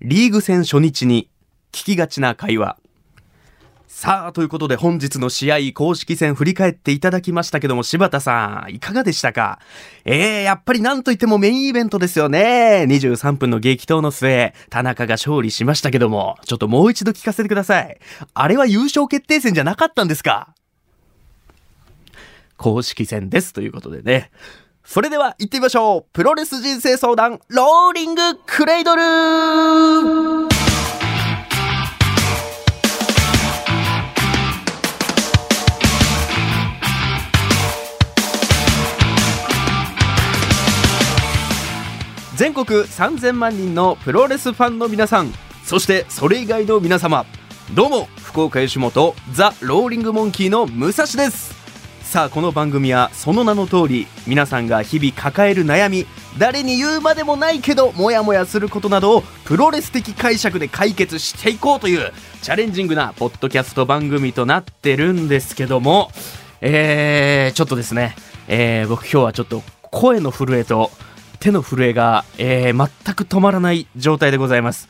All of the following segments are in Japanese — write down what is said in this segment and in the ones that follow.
リーグ戦初日に聞きがちな会話。さあ、ということで本日の試合公式戦振り返っていただきましたけども、柴田さん、いかがでしたか？えー、やっぱりなんといってもメインイベントですよね。23分の激闘の末、田中が勝利しましたけども、ちょっともう一度聞かせてください。あれは優勝決定戦じゃなかったんですか？公式戦ですということでね。それでは行ってみましょう。プロレス人生相談ローリングクレイドル。全国3000万人のプロレスファンの皆さんそしてそれ以外の皆様どうも福岡吉本ザ・ローリングモンキーの武蔵です。さあこの番組はその名の通り皆さんが日々抱える悩み誰に言うまでもないけどモヤモヤすることなどをプロレス的解釈で解決していこうというチャレンジングなポッドキャスト番組となってるんですけどもえー、ちょっとですね、えー、僕今日はちょっと声の震えと手の震えが、えー、全く止まらない状態でございます。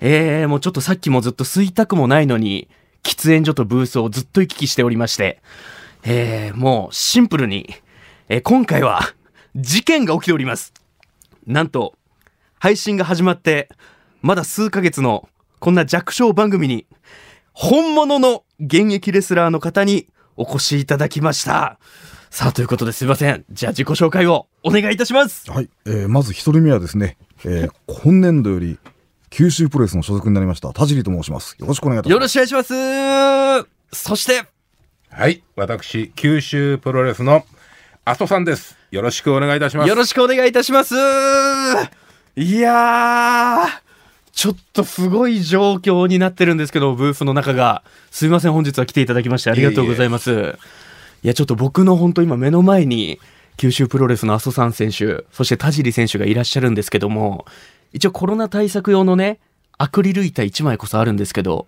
えー、もうちょっとさっきもずっと吸いたくもないのに、喫煙所とブースをずっと行き来しておりまして、えー、もうシンプルに、えー今回は事件が起きております。なんと、配信が始まって、まだ数ヶ月のこんな弱小番組に、本物の現役レスラーの方にお越しいただきました。さあ、ということですいません。じゃあ自己紹介をお願いいたします。はい、えーまず一人目はですね、えー今年度より九州プロレスの所属になりました田尻と申します。よろしくお願いいたしよます。ろしくお願いします。そして、はい、私、九州プロレスの阿蘇さんです。よろしくお願いいたします。よろしくお願いいたします。いやー、ちょっとすごい状況になってるんですけど、ブースの中が。すいません、本日は来ていただきましてありがとうございます。いや、ちょっと僕の本当今目の前に、九州プロレスの阿蘇山選手、そして田尻選手がいらっしゃるんですけども、一応コロナ対策用のね、アクリル板1枚こそあるんですけど、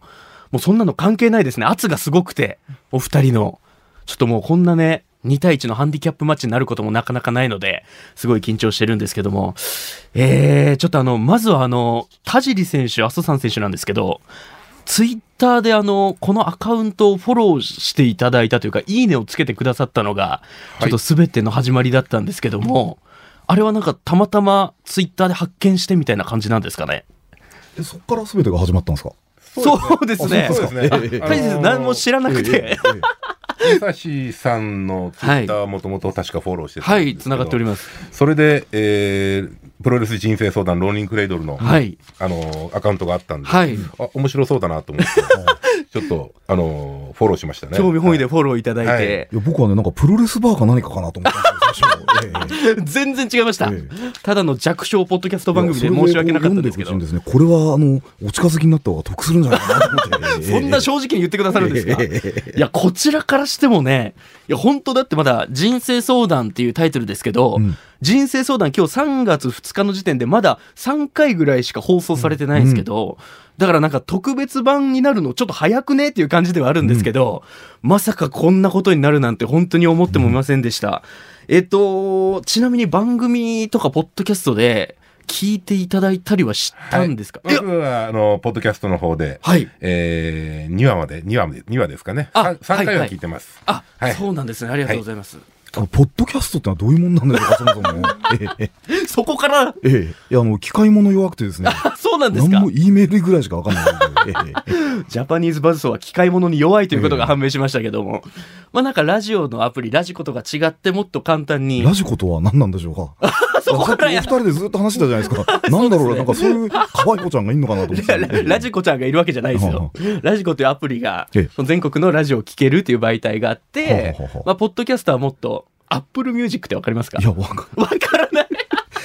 もうそんなの関係ないですね。圧がすごくて、お二人の。ちょっともうこんなね、2対1のハンディキャップマッチになることもなかなかないので、すごい緊張してるんですけども、えー、ちょっとあの、まずはあの、田尻選手、阿蘇山選手なんですけど、ツイッターであの、このアカウントをフォローしていただいたというか、いいねをつけてくださったのが、ちょっと全ての始まりだったんですけども、あれはなんかたまたまツイッターで発見してみたいな感じなんですかね？えそこから全てが始まったんですか？そうですね。そうですね。何も知らなくて。武蔵さんのツイッターはもともと確かフォローしてたんはい、ですけどつながっております。それで、えープロレス人生相談ローリングクレイドルの、はい。あのーアカウントがあったんで、はい。あ面白そうだなと思って、ちょっと、あのーフォローしましたね。興味本位ではい。フォローいただいて、はい。ーいや僕はねなんかプロレスバーか何かかなと思ったんですよ最初。えー全然違いました、えただの弱小ポッドキャスト番組で申し訳なかったですけど。読んでほしいんですね。これはあのお近づきになった方が得するんじゃないかなと思って。そんな正直に言ってくださるんですか、えいやこちらからしてもねいや本当だってまだ「人生相談」っていうタイトルですけど、うん。人生相談今日3月2日の時点でまだ3回ぐらいしか放送されてないんですけど、だからなんか特別版になるのちょっと早くねっていう感じではあるんですけど、まさかこんなことになるなんて本当に思ってもいませんでした。えっと、ちなみに番組とかポッドキャストで聞いていただいたりはしたんですか、いや僕は、あの、ポッドキャストの方で、はい。えー、2話まで、2話まで、2話ですかね？あ 3, 回はいははい聞いてます。あ、はいそうなんですね。ありがとうございます。あのポッドキャストってのはどういうもんなんでしょうか？そもそも。えええそこから、ええいやあの機械物弱くてですね。なんですか？何も E メールぐらいしかわかんない。ジャパニーズバズソーは機械物に弱いということが判明しましたけども、まあなんかラジオのアプリ、ラジコとか違ってもっと簡単に。えラ、ジコとは何なんでしょうか？そこさっきお二人でずっと話してたじゃないですか。なんだろうな、なんかそういう可愛い子ちゃんがいんのかなと思って。ラジコちゃんがいるわけじゃないですよ。ラジコというアプリがええ、その全国のラジオを聴けるっていう媒体があってまあ、ポッドキャストはもっと、アップルミュージックってわかりますか？いや、わかわからない。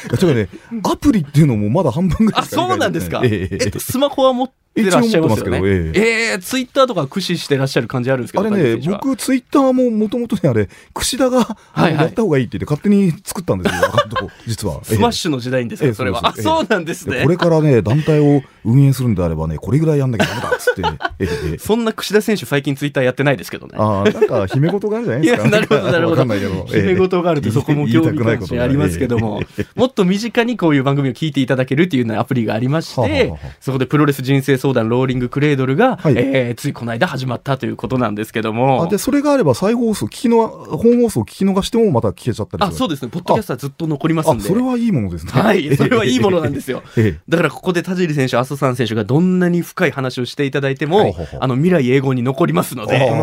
いや、てかね、アプリっていうのもまだ半分ぐらいあ、そうなんですか。えええええっと、スマホは持ってらっしゃいますけどえええツイッターとか駆使してらっしゃる感じあるんですけど、あれね、僕、ツイッターももともとね、あれ、櫛田が、はいはいやった方がいいって言って勝手に作ったんですよ、実は。スマッシュの時代にですか、ええそれは。あ、そそうなんですねでこ。れからね、団体を運営するんであればね、これぐらいやんなきゃダメだっつって。ええええそんな櫛田選手最近ツイッターやってないですけどね。ああ、なんか、姫事があるじゃないですか？なるほど、なるほど。わかんないけど。決め事があるとそこも興味関心ありますけども、もっと身近にこういう番組を聞いていただけるっていうようなアプリがありましてはあ、そこでプロレス人生相談ローリングクレードルが、はい。えーついこの間始まったということなんですけども。あ、で、それがあれば再放送、聞きの、本放送聞き逃してもまた聞けちゃったりあ、そうでですね。ポッドキャストはずっと残りますんあ、で。それはいいものですね。はい、それはいいものなんですよ。ええ。だからここで田尻選手、麻生さん選手がどんなに深い話をしていただいても、ほうほうほうあの未来永劫に残りますので、はい、あ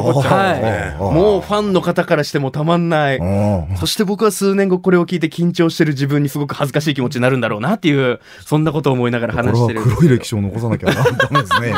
もうファンの方からしてもたまんない。そして僕は数年後これを聞いて緊張してる自分にすごく恥ずかしい気持ちになるんだろうなっていう、そんなことを思いながら話してる黒い歴史を残さなきゃダすね。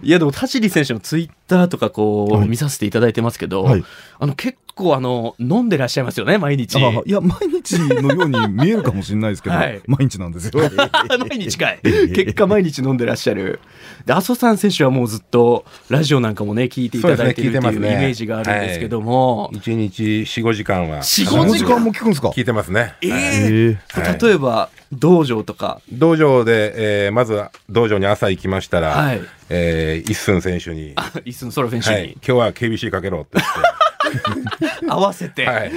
いやでも田尻選手のツイッターとかこう、はい。見させていただいてますけど、はい。あの結構あの飲んでらっしゃいますよね毎日。あいや、毎日のように見えるかもしれないですけど、はい。毎日なんですよ。毎日かい。結果毎日飲んでらっしゃる。で、麻生さん選手はもうずっとラジオなんかもね、聞いていただいてるっていうイメージがあるんですけども、1日4、5時間は。4 5 5時間も聞くんですか？聞いてますね。えはい。ええはい。例えば、道場とか、道場で、えーまずは道場に朝行きましたら、はい。えー一寸選手に、あイスンソロフェンシはい、に今日は KBC かけろって言っ 合わせて、て、はい、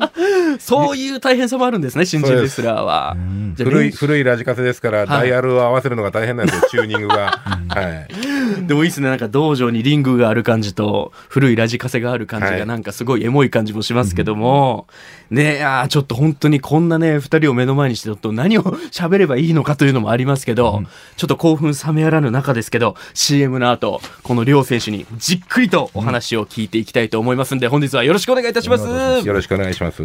そういう大変さもあるんですね、新人レスラーは。古い古いラジカセですから、ダイヤルを合わせるのが大変なんですよ、チューニングが。はい、でもいいですね、なんか道場にリングがある感じと、古いラジカセがある感じが、はい。なんかすごいエモい感じもしますけども、ねえ、あーちょっと本当にこんなね、二人を目の前にして、ちょっと何を喋ればいいのかというのもありますけど、ちょっと興奮冷めやらぬ中ですけど、CM の後、この両選手にじっくりとお話を聞いていきたいと思いますんで、本日はよろしくお願いいたします。よろしくお願いします。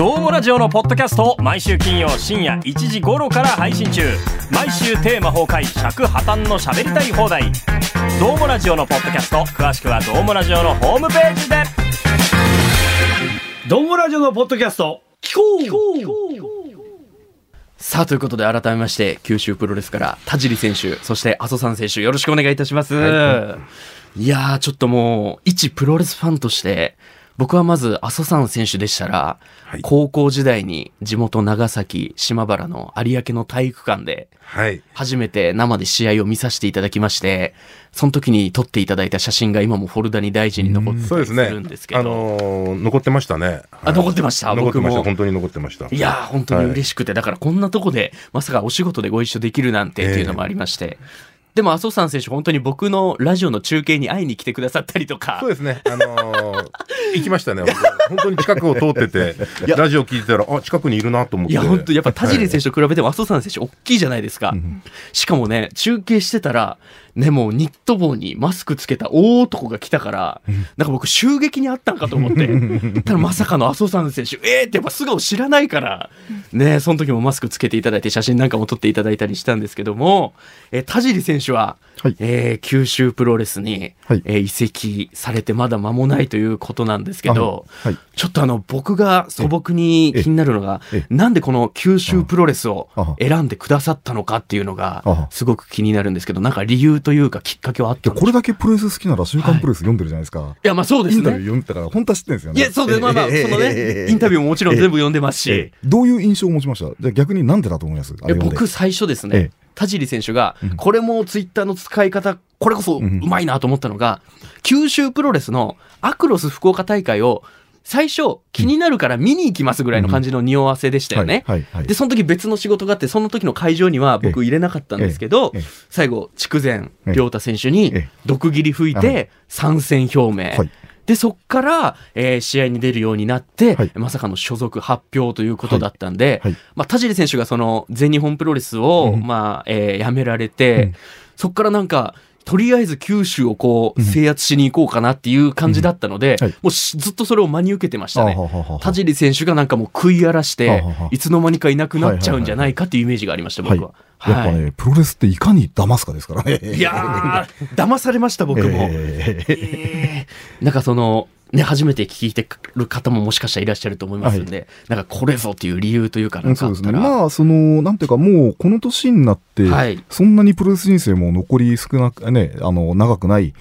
どうもラジオのポッドキャストを毎週金曜深夜1時頃から配信中。毎週テーマ崩壊尺破綻の喋りたい放題。どうもラジオのポッドキャスト詳しくはどうもラジオのホームページで。どうもラジオのポッドキャスト聞こさあ、ということで改めまして、九州プロレスから田尻選手、そして阿蘇山選手、よろしくお願いいたします。い、やー、ちょっともう、一プロレスファンとして、僕はまず阿蘇山選手でしたら、はい高校時代に地元長崎、島原の有明の体育館で、はい、初めて生で試合を見させていただきまして、その時に撮っていただいた写真が今もフォルダに大事に残って。るんですけど、あのー残ってましたね。あ残ってました？残ってました。僕も本当に残ってました。いやー、本当に嬉しくて、だからこんなとこで、まさかお仕事でご一緒できるなんてっていうのもありまして。でも、麻生さん選手、本当に僕のラジオの中継に会いに来てくださったりとかそう、ですね。あのー 行きましたね。本当に近くを通ってて、ラジオ聞いてたら、あ、近くにいるなと思って。いや、本当やっぱ田尻選手。手と比べても麻生さん選手、大きいじゃないですか。しかもね、中継してたら、ね、もうニット帽にマスクつけた大男が来たから、なんか僕、襲撃にあったんかと思って、ただまさかの麻生さん選手、えーってやっぱ素顔知らないから、ね、その時もマスクつけていただいて、写真なんかも撮っていただいたりしたんですけども、えー田尻選手は、はい。えー九州プロレスに、はい。えー移籍されてまだ間もないということなんですけど、はい。ちょっとあの、僕が素朴に気になるのがええ、なんでこの九州プロレスを選んでくださったのかっていうのがあ、すごく気になるんですけど、なんか理由というかきっかけはあったこれだけプロレス好きなら週刊プロレス読んでるじゃないですか。いや、まあそうですインタビューね。読んでたから、本当は知ってるんですよね。いや、そうです。まあまあ、そのね、インタビューももちろん全部読んでますし、ええ。どういう印象を持ちました？じゃあ逆になんでだと思います？僕最初ですえねえ、田尻選手が、これもツイッターの使い方、これこそうまいなと思ったのが、九州プロレスのアクロス福岡大会を、最初気になるから見に行きますぐらいの感じの匂わせでしたよね。で、その時別の仕事があって、その時の会場には僕入れなかったんですけど最後、筑前ええ亮太選手にええ。毒斬り吹いはて参戦表明。はいで、そっから、えー試合に出るようになって、はい。まさかの所属発表ということだったんで、はい。はい。まあ、田尻選手がその全日本プロレスを、うん。まあ、えー辞められて、うん。そっからなんか、とりあえず九州をこう、制圧しに行こうかなっていう感じだったので、うんはいもうしずっとそれを真に受けてましたね。田尻選手がなんかもう食い荒らしてはははいつの間にかいなくなっちゃうんじゃないかっていうイメージがありました、僕は。やっぱね、プロレスっていかに騙すかですからね。いやー、騙されました、僕も。えええーなんかその、ね、初めて聞いてる方ももしかしたらいらっしゃると思いますんで、なんかこれぞっていう理由というかなんかそうですね。あったら。まあ、その、なんていうか、もう、この年になって、はいそんなにプロレス人生も残り少なく、ね、あの、長くない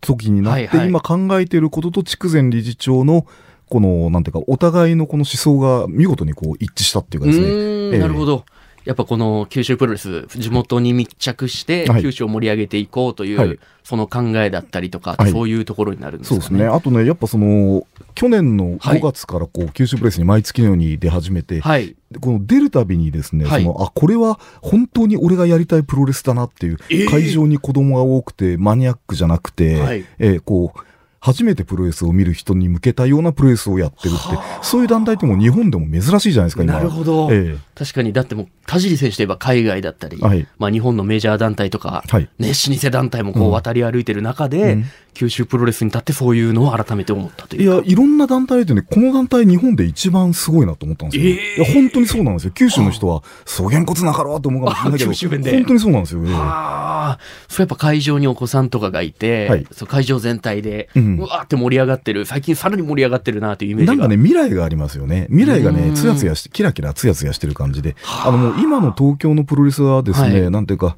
時になって、はいはい今考えていることと筑前理事長の、この、なんていうか、お互いのこの思想が見事にこう一致したっていうかうですね。なるほど。やっぱこの九州プロレス、地元に密着して、はい。九州を盛り上げていこうという、はい。その考えだったりとか、はい。そういうところになるんですかね。そうですね。あとね、やっぱその、去年のはい。5月からこう、九州プロレスに毎月のように出始めて、はい。でこの出るたびにですね、はい。その、あ、これは本当に俺がやりたいプロレスだなっていう、えー。会場に子供が多くて、マニアックじゃなくて、はい。えーこう、初めてプロレスを見る人に向けたようなプロレスをやってるって、そういう団体ってもう日本でも珍しいじゃないですか、今。なるほど。え確かに、だってもう、田尻選手といえば海外だったり、はいまあ日本のメジャー団体とか、はいね、老舗団体もこううん渡り歩いてる中で、うん九州プロレスに立ってそういうのを改めて思ったとえいうか。いや、いろんな団体でね、この団体日本で一番すごいなと思ったんですよ。えーいや、本当にそうなんですよ。九州の人は、そげんこつなかろうと思うかもしれないけど、あ九州弁で本当にそうなんですよ。ええああ、それやっぱ会場にお子さんとかがいて、はいそう会場全体で、ううんわーって盛り上がってる、最近さらに盛り上がってるなというイメージが。なんかね、未来がありますよね。未来がうね、んつやつやして、キラキラつやつやしてる感じで。あのもう今の東京のプロレスはですね、はいなんていうか、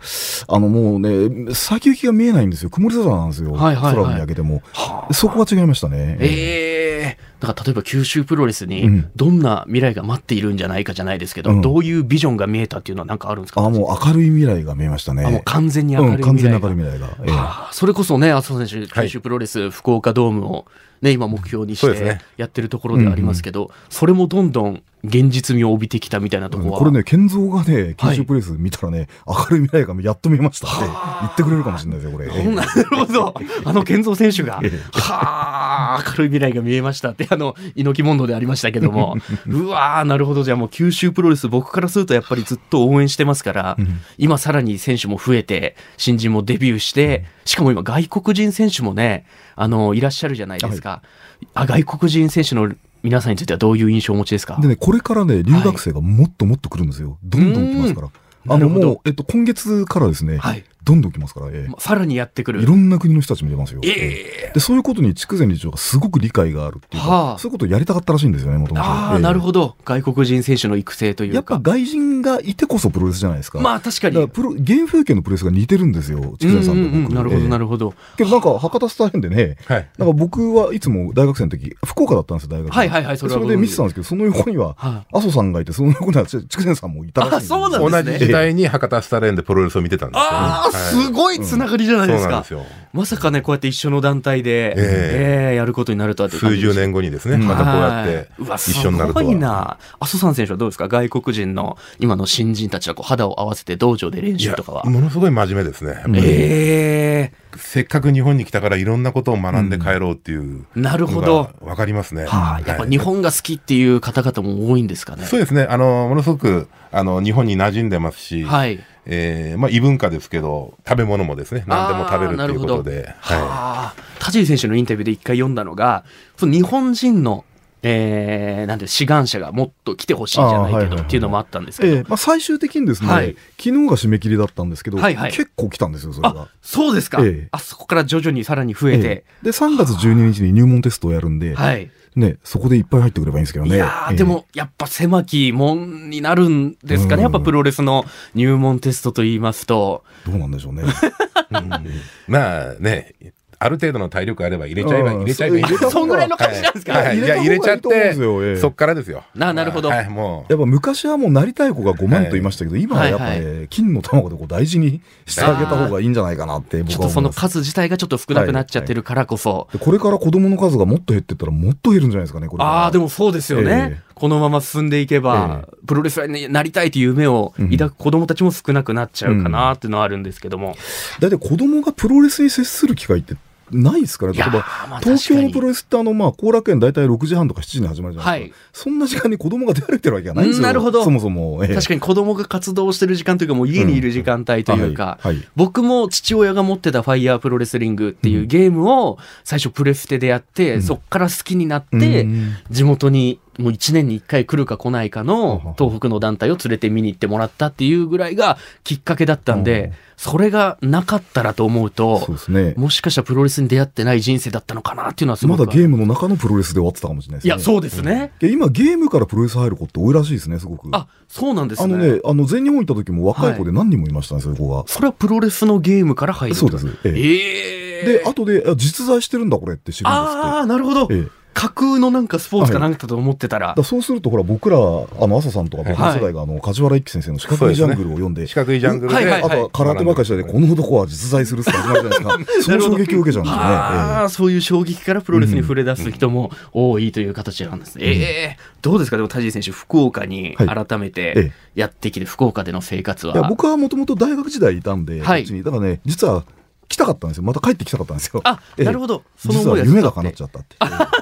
あのもうね、先行きが見えないんですよ。曇り空なんですよ。はいはいはい空を見上げても。はあそこは違いましたね。ええだから例えば九州プロレスにうん。どんな未来が待っているんじゃないかじゃないですけど、うん。どういうビジョンが見えたっていうのは何かあるんですか？あ、もう明るい未来が見えましたね。あもう完全に明うん、るい未来が、に明るい未来が。ええ。はあそれこそね、麻生選手、はい九州プロレス福岡ドームを、ね、今目標にしてやってるところではありますけど、それもどんどん現実味を帯びてきたみたいなところは。これね、健三がね、九州プロレス見たらね、明るい未来がやっと見えましたって言ってくれるかもしれないですよ、これ。え えなるほど。あの健三選手がええ、はあ、明るい未来が見えましたって、あの、猪木問答でありましたけども、うわー、なるほど。じゃあもう九州プロレス、僕からするとやっぱりずっと応援してますから、今さらに選手も増えて、新人もデビューして、しかも今外国人選手もね、あの、いらっしゃるじゃないですか。あ外国人選手の皆さんについてはどういう印象をお持ちですか？でね、これからね、留学生がもっともっと来るんですよ。どんどん来ますから。あの、もう、えっと、今月からですね、はいどんどん来ますから、ええまさらにやってくる。いろんな国の人たちも出ますよ。えで、そういうことに筑前理事長がすごく理解があるっていうか、はあそういうことをやりたかったらしいんですよね、もともと。ああ、ええなるほど。外国人選手の育成というか。やっぱ外人がいてこそプロレスじゃないですか。まあ確かに。プロ、原風景のプロレスが似てるんですよ、筑前さんとうんうんうん僕。なるほど、なるるほど。けどなんか、博多スター編でね、はい。なんか僕はいつも大学生の時、福岡だったんですよ、大学。はいはいはいそれはそれで見てたんですけど、その横には、は麻生さんがいて、その横には筑前さんもいたらしいんですよあそうなんですね同じ時代に博多スタレーンでプロレスを見てたんですよね。ああ、はいすごいつながりじゃないですかそうなんです。よ。まさかね、こうやって一緒の団体で、えええやることになるとは数十年後にですね、うんまたこうやって一緒になるとすごいは。な。阿蘇山選手はどうですか？外国人の今の新人たちはこう肌を合わせて道場で練習とかは。ものすごい真面目ですね。ええせっかく日本に来たからいろんなことを学んで帰ろうっていうなるほのどが。わかりますね。はあ、やっぱはい日本が好きっていう方々も多いんですかね。そうですね。あの、ものすごく、あの、日本に馴染んでますし、はい。えーまあ異文化ですけど、食べ物もですね、何でも食べるっていうことで、ははあ、田尻選手のインタビューで一回読んだのが、その日本人の、えー、なんて志願者がもっと来てほしいんじゃないけどはいはいはいっていうのもあったんですけど。ええまあ、最終的にですね、はい昨日が締め切りだったんですけど、はいはい結構来たんですよ、それがあ。そうですか、ええあそこから徐々にさらに増えて、ええで、3月12日に入門テストをやるんで、はい。ね、そこでいっぱい入ってくればいいんですけどね。いやーええでも、やっぱ狭き門になるんですかね、うんやっぱプロレスの入門テストと言いますと。どうなんでしょうね。い。まあね、ある程度の体力あれば入れちゃえば、うん。入れちゃえばいい。そうそんぐらいの感じなんですか？はい。はい入れた方がいや入れちゃってそっからですよ。ななるほど。はい、もやっぱ昔はもうなりたい子が5万と言いましたけど、今はやっぱね、はい金の卵でこう大事にしてあげた方がいいんじゃないかなってちょっとその僕は思い。ます。数自体がちょっと少なくなっちゃってるからこそ。でこれから子供の数がもっと減ってったらもっと減るんじゃないですかね、ああ、でもそうですよね。ええ。このまま進んでいけば、プロレスラーになりたいという夢を抱く子供たちも少なくなっちゃうかなっていうのはあるんですけども。だいたい子供がプロレスに接する機会ってないですから、例えば東京のプロレスってあの、まあ、後楽園大体6時半とか7時に始まるじゃないですか。はい。そんな時間に子供が出歩いてるわけがないんですよ。うんなるほど。そもそも。ええ。確かに子供が活動してる時間というかもう家にいる時間帯というか、はいはい。僕も父親が持ってたファイヤープロレスリングっていうゲームを最初プレステでやって、そっから好きになってうん。地元にもう1年に1回来るか来ないかの東北の団体を連れて見に行ってもらったっていうぐらいがきっかけだったんで、それがなかったらと思うとそうですね。もしかしたらプロレスに出会ってない人生だったのかなっていうのはすごくまだゲームの中のプロレスで終わってたかもしれないですね。いやそうですね、で今ゲームからプロレス入る子って多いらしいですね、すごく。あそうなんですねあのね、あの全日本行った時も若い子で何人もいましたね、そういう子が。それはプロレスのゲームから入るそうです。ええええで、後で、あ実在してるんだこれって知るんですって。ああなるほど、ええ架空のなんかスポーツかなんかと思ってたら、だからそうすると、ほら、僕ら、あの、朝さんとか、僕の世代が、あの、梶原一騎先生の四角いジャングルを読んで、四角いジャングルで、はいはいあとは空手ばっかりしてて、この男は実在するって始まるじゃないですか。その衝撃を受けちゃうんですよね。ああ、そういう衝撃からプロレスに触れ出す人も多いという形なんですね。ええどうですか？でも田尻選手、福岡にはい。改めえてやってきて、福岡での生活は。いや、僕はもともと大学時代いたんで、はい。だからね、実は来たかったんですよ。また帰ってきたかったんですよ。あ、ええ。なるほど。その思いが夢が叶っちゃったって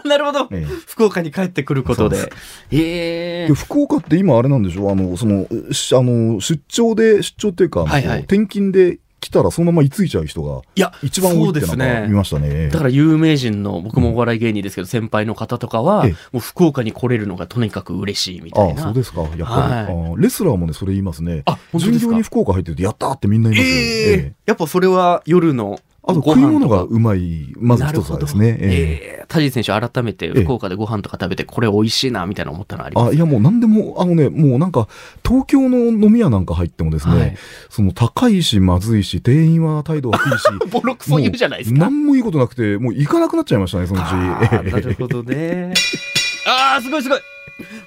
なるほど、ええ。福岡に帰ってくることで。ええ。で福岡って今あれなんでしょ？うあの、その、しあの、出張で、出張っていうか、はいはい。転勤で来たらそのまま居ついちゃう人がいや、一番多いってそうですねなんか見ましたね。だから有名人の、僕もお笑い芸人ですけど、先輩の方とかは、ええもう福岡に来れるのがとにかく嬉しいみたいあな。あそうですか。やっぱり、はいレスラーもね、それ言いますね。あ本当ですか？巡業に福岡入ってると、やったーってみんな言いますよ。ええええやっぱそれは夜のあと食い物がうまい、まず一つはですね。ええ。ええ田尻選手改めて福岡でご飯とか食べてこれ美味しいなみたいな思ったのありますあいやもう何でも、あのね、もうなんか、東京の飲み屋なんか入ってもですね、はい。その高いし、まずいし、店員は態度悪いし、ボロクソ言うじゃないですか。何もいいことなくて、もう行かなくなっちゃいましたね、そのうち。なるほどね。ああ、すごいすごい。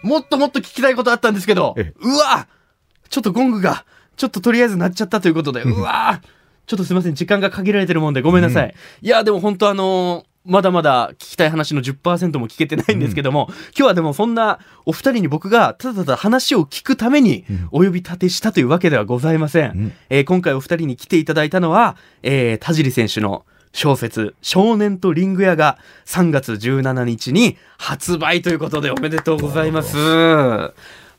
もっともっと聞きたいことあったんですけど、えうわちょっとゴングが、ちょっととりあえず鳴っちゃったということで、うわちょっとすいません、時間が限られてるもんでごめんなさい。いや、でも本当あのーまだまだ聞きたい話の10%も聞けてないんですけども、今日はでもそんなお二人に僕がただただ話を聞くためにうんお呼び立てしたというわけではございません。うんえー今回お二人に来ていただいたのは、えー田尻選手の小説、少年とリング屋が3月17日に発売ということでおめでとうございます。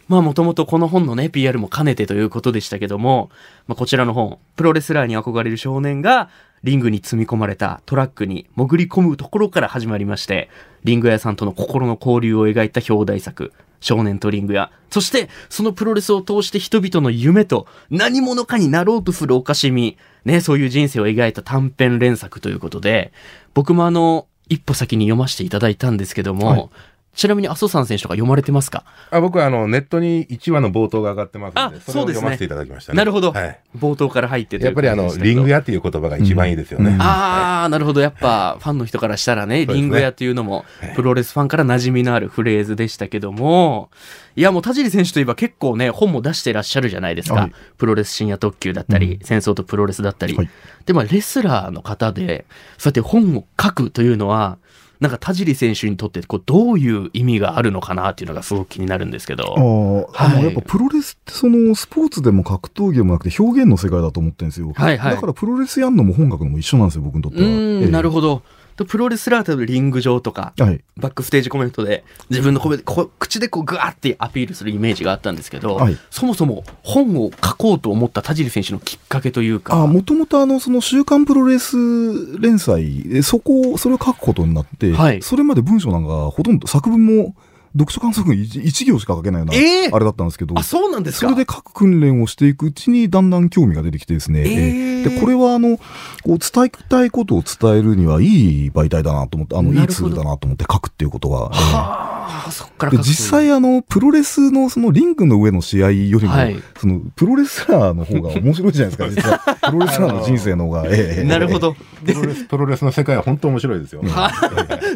まあもともとこの本のね、PR も兼ねてということでしたけども、まあこちらの本、プロレスラーに憧れる少年がリングに積み込まれたトラックに潜り込むところから始まりまして、リング屋さんとの心の交流を描いた表題作、少年とリング屋。そして、そのプロレスを通して人々の夢と何者かになろうとするおかしみ、ね、そういう人生を描いた短編連作ということで、僕もあの、一歩先に読ませていただいたんですけども、はいちなみに阿蘇山選手とか読まれてますか？あ僕はあのネットに1話の冒頭が上がってますので、あそれそうですね。を読ませていただきましたね。なるほど、はい、冒頭から入ってというやっぱりあのリング屋っていう言葉が一番いいですよね。うん。ああ、なるほど。やっぱ、ファンの人からしたらね、リング屋っていうのもはい、プロレスファンから馴染みのあるフレーズでしたけども、いや、もう田尻選手といえば結構ね、本も出してらっしゃるじゃないですか。はい。プロレス深夜特急だったり、戦争とプロレスだったり。はい。で、まあ、レスラーの方で、そうやって本を書くというのは、なんか田尻選手にとってこうどういう意味があるのかなっていうのがすごく気になるんですけあど。ーあはいのやっぱプロレスってそのスポーツでも格闘技でもなくて表現の世界だと思ってるんですよ。はいはいだからプロレスやんのも本書くのも一緒なんですよ、僕にとってうは。ーん、なるほほど。でプロレスラーとリング上とか、ど。はい。バックステージコメントで自分の声でこ口でこうグワーってアピールするイメージがあったんですけど、はいそもそも本を書こうと思った田尻選手のきっかけというか。あもともと週刊プロレス連載、えそこを、それを書くことになって、はいそれまで文章なんかほとんど作文も読書感想文 1, 行しか書けないような、えー？あれだったんですけどあ、、そうなんですか？それで書く訓練をしていくうちにだんだん興味が出てきてですね、えー。でこれはあのこう伝えたいことを伝えるにはいい媒体だなと思ってあのいないツールだなと思って書くっていうことは。えー。はあ、そっからで実際あのプロレスのそのリングの上の試合よりも、はい。そのプロレスラーの方が面白いじゃないですか実は。プロレスラーの人生の方が、ええなるほど。プロレスプロレスの世界は本当面白いですよ。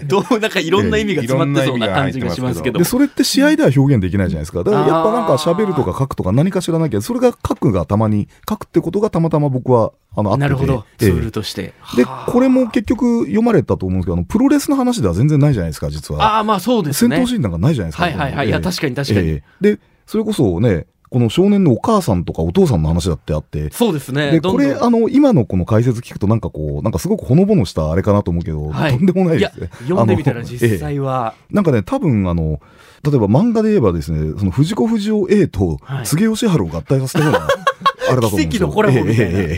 どうなんかいろんな意味が詰まってそうな感じがしますけどで。それって試合では表現できないじゃないですかだからやっぱなんか喋るとか書くとか何か知らなきゃそれが書くがたまに書くってことがたまたま僕はあのあっててなるほど。ええツールとして。ではあこれも結局読まれたと思うんですけどあのプロレスの話では全然ないじゃないですか実はああ、まあそうですね。戦闘シーンなんかないじゃないですかはいはいはい。いや、確かに確かに。ええでそれこそねこの少年のお母さんとかお父さんの話だってあって。そうですね。で、これ、あの、今のこの解説聞くと、なんかこう、なんかすごくほのぼのしたあれかなと思うけど、はい。とんでもないですね。、読んでみたら実際は、ええ。なんかね、多分あの、例えば漫画で言えばですね、その藤子不二雄 A とはい。つげ義春を合体させたような あれだと思う奇跡のコラボみたいな。い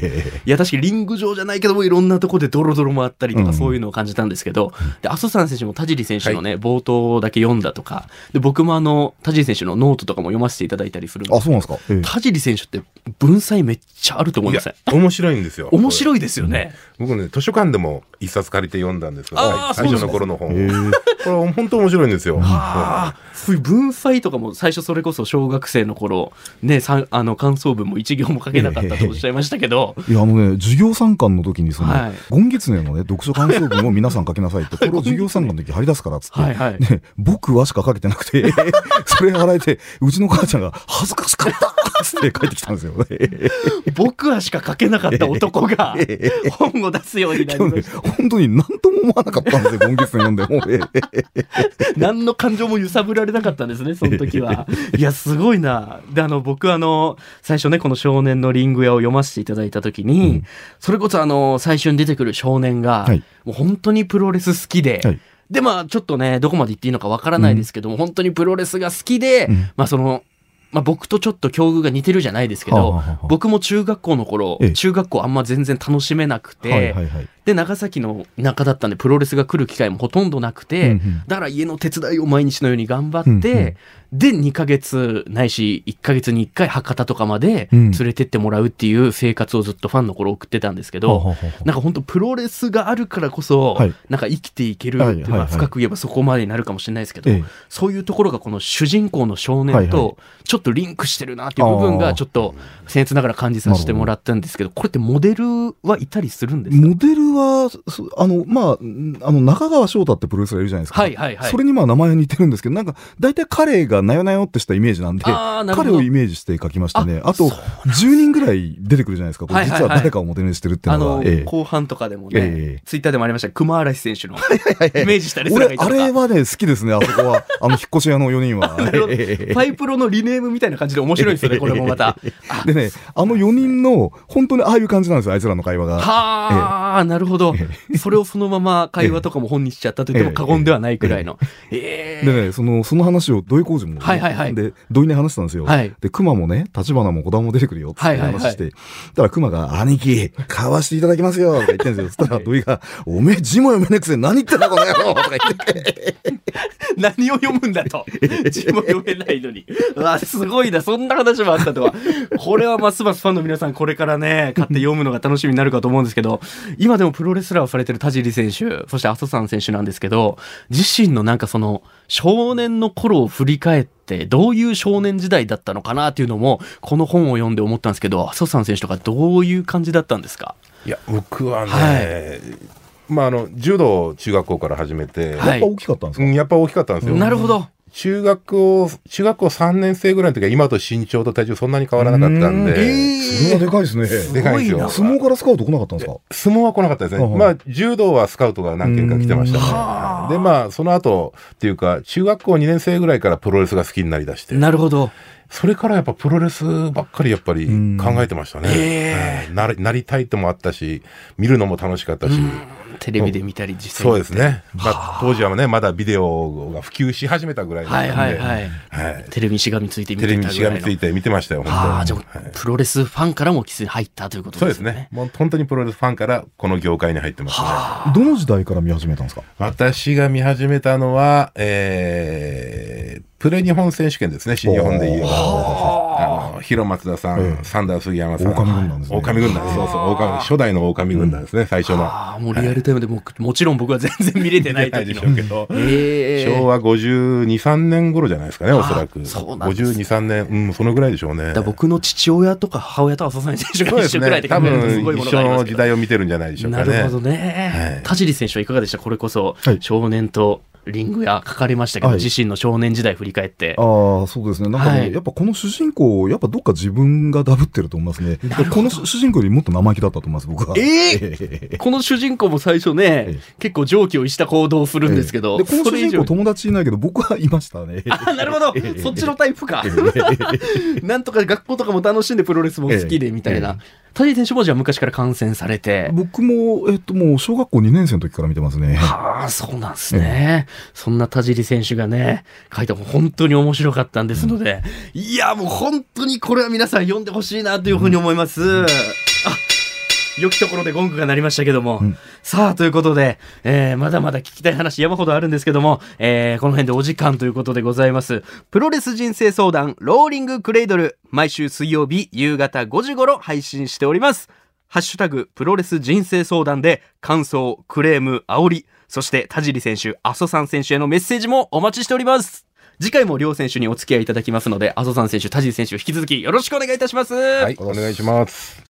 や、確かにリング上じゃないけども、いろんなとこでドロドロもあったりとか、うん。そういうのを感じたんですけど、で、阿蘇山選手も田尻選手のね、冒頭だけ読んだとか、で、僕もあの、田尻選手のノートとかも読ませていただいたりするんであ、そうなんですか？ええ。田尻選手って文才めっちゃあると思いいませやん面白いんですよ。面白いですよね。僕ね、図書館でも一冊借りて読んだんですけど、最初の頃の本これ本当面白いんですよ。そういう文才とかも最初それこそ小学生の頃、ね、さあの感想文も一行も書けなかったとおっしゃいましたけど、いや、あのね、授業参観の時に、その、はいゴンギツネのね、読書感想文を皆さん書きなさいって、これを授業参観の時貼り出すからっつって、はいはい。ね、僕はしか書けてなくて、それ洗えて、うちの母ちゃんが恥ずかしかったっつって帰ってきたんですよ。僕はしか書けなかった男が 本を出すようになりました。本当に何とも思わなかったんですよ、ゴンギツネ読んで。も何の感情も揺さぶられなかったんですね、その時は。いや、すごいな。で、あの、僕あの、最初ね、この少年のリング屋を読ませていただいた時に、うん。それこそあの、最初に出てくる少年が、はい。もう本当にプロレス好きで、はい。で、まあ、ちょっとね、どこまで言っていいのかわからないですけども、本当にプロレスが好きで、うん。まあ、その、まあ、僕とちょっと境遇が似てるじゃないですけど、僕も中学校の頃、ええ。中学校あんま全然楽しめなくて。で、長崎の田舎だったんで、プロレスが来る機会もほとんどなくて、うんうん。だから家の手伝いを毎日のように頑張って、うんうん。で、2ヶ月ないし、1ヶ月に1回博多とかまでうん。連れてってもらうっていう生活をずっとファンの頃送ってたんですけど、はあはあはあなんか本当プロレスがあるからこそ、はい。なんか生きていけるっていう、はいはいはい。まあ深く言えばそこまでになるかもしれないですけど、ええ。そういうところがこの主人公の少年はいはとちょっとリンクしてるなっていう部分がちょっと僭越ながら感じさせてもらったんですけど、これってモデルはいたりするんですか？モデルは、そあの、まあ、んあの、中川翔太ってプロレスラーいるじゃないですか。はいはいはいそれにまあ名前は似てるんですけど、なんか、大体彼がなよなよってしたイメージなんで、彼をイメージして書きましたね。あと、そう10人ぐらい出てくるじゃないですか。これ実は誰かをモデルにしてるっていうあののが。、ええ後半とかでもね、ええツイッターでもありました熊嵐選手のイメージしたレスラーが俺、いたとかあれはね、好きですね、あそこは。あの、引っ越し屋の4人は。なるほどええファイプロのリネームみたいな感じで面白いですよね、これもまた。でね、あの4人の、本当にああいう感じなんですよ、あいつらの会話が。はあ、なるほど。それをそのまま会話とかも本にしちゃったと言っても過言ではないくらいの。ええでね、その、その話を土井工事もね、はいはいはいで、土井に話したんですよ。はいで、熊もね、立花も小田も出てくるよって話して、たら熊が、兄貴、買わしていただきますよとか言ってんですよ。そしたら土井が、おめえ字も読めねえくせに何言ってんだこの野郎とか言って。何を読むんだと。字も読めないのに。うわ、すごいな。そんな話もあったとは。これはますますファンの皆さん、これからね、買って読むのが楽しみになるかと思うんですけど、今でもプロレスラーをされてる田尻選手、そして阿蘇山選手なんですけど、自身のなんかその、少年の頃を振り返って、どういう少年時代だったのかなっていうのも、この本を読んで思ったんですけど、阿蘇山選手とかどういう感じだったんですか？いや、僕はね、はい。まあ、あの、柔道を中学校から始めて、はい。やっぱ大きかったんですか、うんやっぱ大きかったんですよ。なるほど。中学校、中学校3年生ぐらいの時は今と身長と体重そんなに変わらなかったんで、それはでかいですね。でかいんですよ。相撲からスカウト来なかったんですか？相撲は来なかったですね。はいまあ、柔道はスカウトが何件か来てましたね。で、まあ、その後、っていうか、中学校2年生ぐらいからプロレスが好きになりだして、なるほど。それからやっぱプロレスばっかりやっぱりうん。考えてましたね。へはい。なりなりたいともあったし、見るのも楽しかったし、テレビで見たり実際そうですね。まあ、当時はね、まだビデオが普及し始めたぐらいはいはいはい。はい。テレビにしがみついて見テレビてたぐらいの。にしがみついて見てましたよ、本当ああ、じゃはい。あ、プロレスファンからもキスに入ったということそうですすでね。ね。もう本当にプロレスファンからこの業界に入ってますね。どの時代から見始めたんですか？私が見始めたのは、えー、プレ日本選手権ですね、新日本で言えば。あの、広松田さん、ええサンダー杉山さん。狼軍団ですね狼軍団、そうそう、狼初代の狼軍団ですね、最初の。ああ、もうリアルタイムでも、もちろん僕は全然見れてない時の。しょうけど。ええ昭和52、3年頃じゃないですかね、おそらく。そうなんです52、3年、うん、そのぐらいでしょうね。だから僕の父親とか母親と浅谷選手が。一緒くらいで考多えるとすごい分、もの一緒の時。代を見てるんじゃないでしょうかね。なるほどねはい。田尻選手はいかがでした？これこそはい、少年とリングや書かれましたけど、はい自身の少年時代振り返って。ああ、そうですね。なんかね、はいやっぱこの主人公、やっぱどっか自分がダブってると思いますね。この主人公よりもっと生意気だったと思います、僕は。ええこの主人公も最初ねええ、結構常軌を逸した行動をするんですけど、で、この主人公友達いないけど、僕はいましたね。あ、なるほど。そっちのタイプか。なんとか学校とかも楽しんでプロレスも好きでみたいな。田尻選手もじゃあ昔から観戦されて。僕も、えっと、もう小学校2年生の時から見てますね。はあ、そうなんですね。そんな田尻選手がね、書いた本本当に面白かったんですので、いや、もう本当にこれは皆さん読んでほしいなというふうに思います。あ、良きところでゴングが鳴りましたけども。うんさあ、ということで、えーまだまだ聞きたい話山ほどあるんですけども、えーこの辺でお時間ということでございます。プロレス人生相談、ローリングクレイドル、毎週水曜日夕方5時頃配信しております。ハッシュタグ、プロレス人生相談で、感想、クレーム、煽り、そして田尻選手、阿蘇山選手へのメッセージもお待ちしております。次回も両選手にお付き合いいただきますので、阿蘇山選手、田尻選手、引き続きよろしくお願いいたします。はい、お願いします。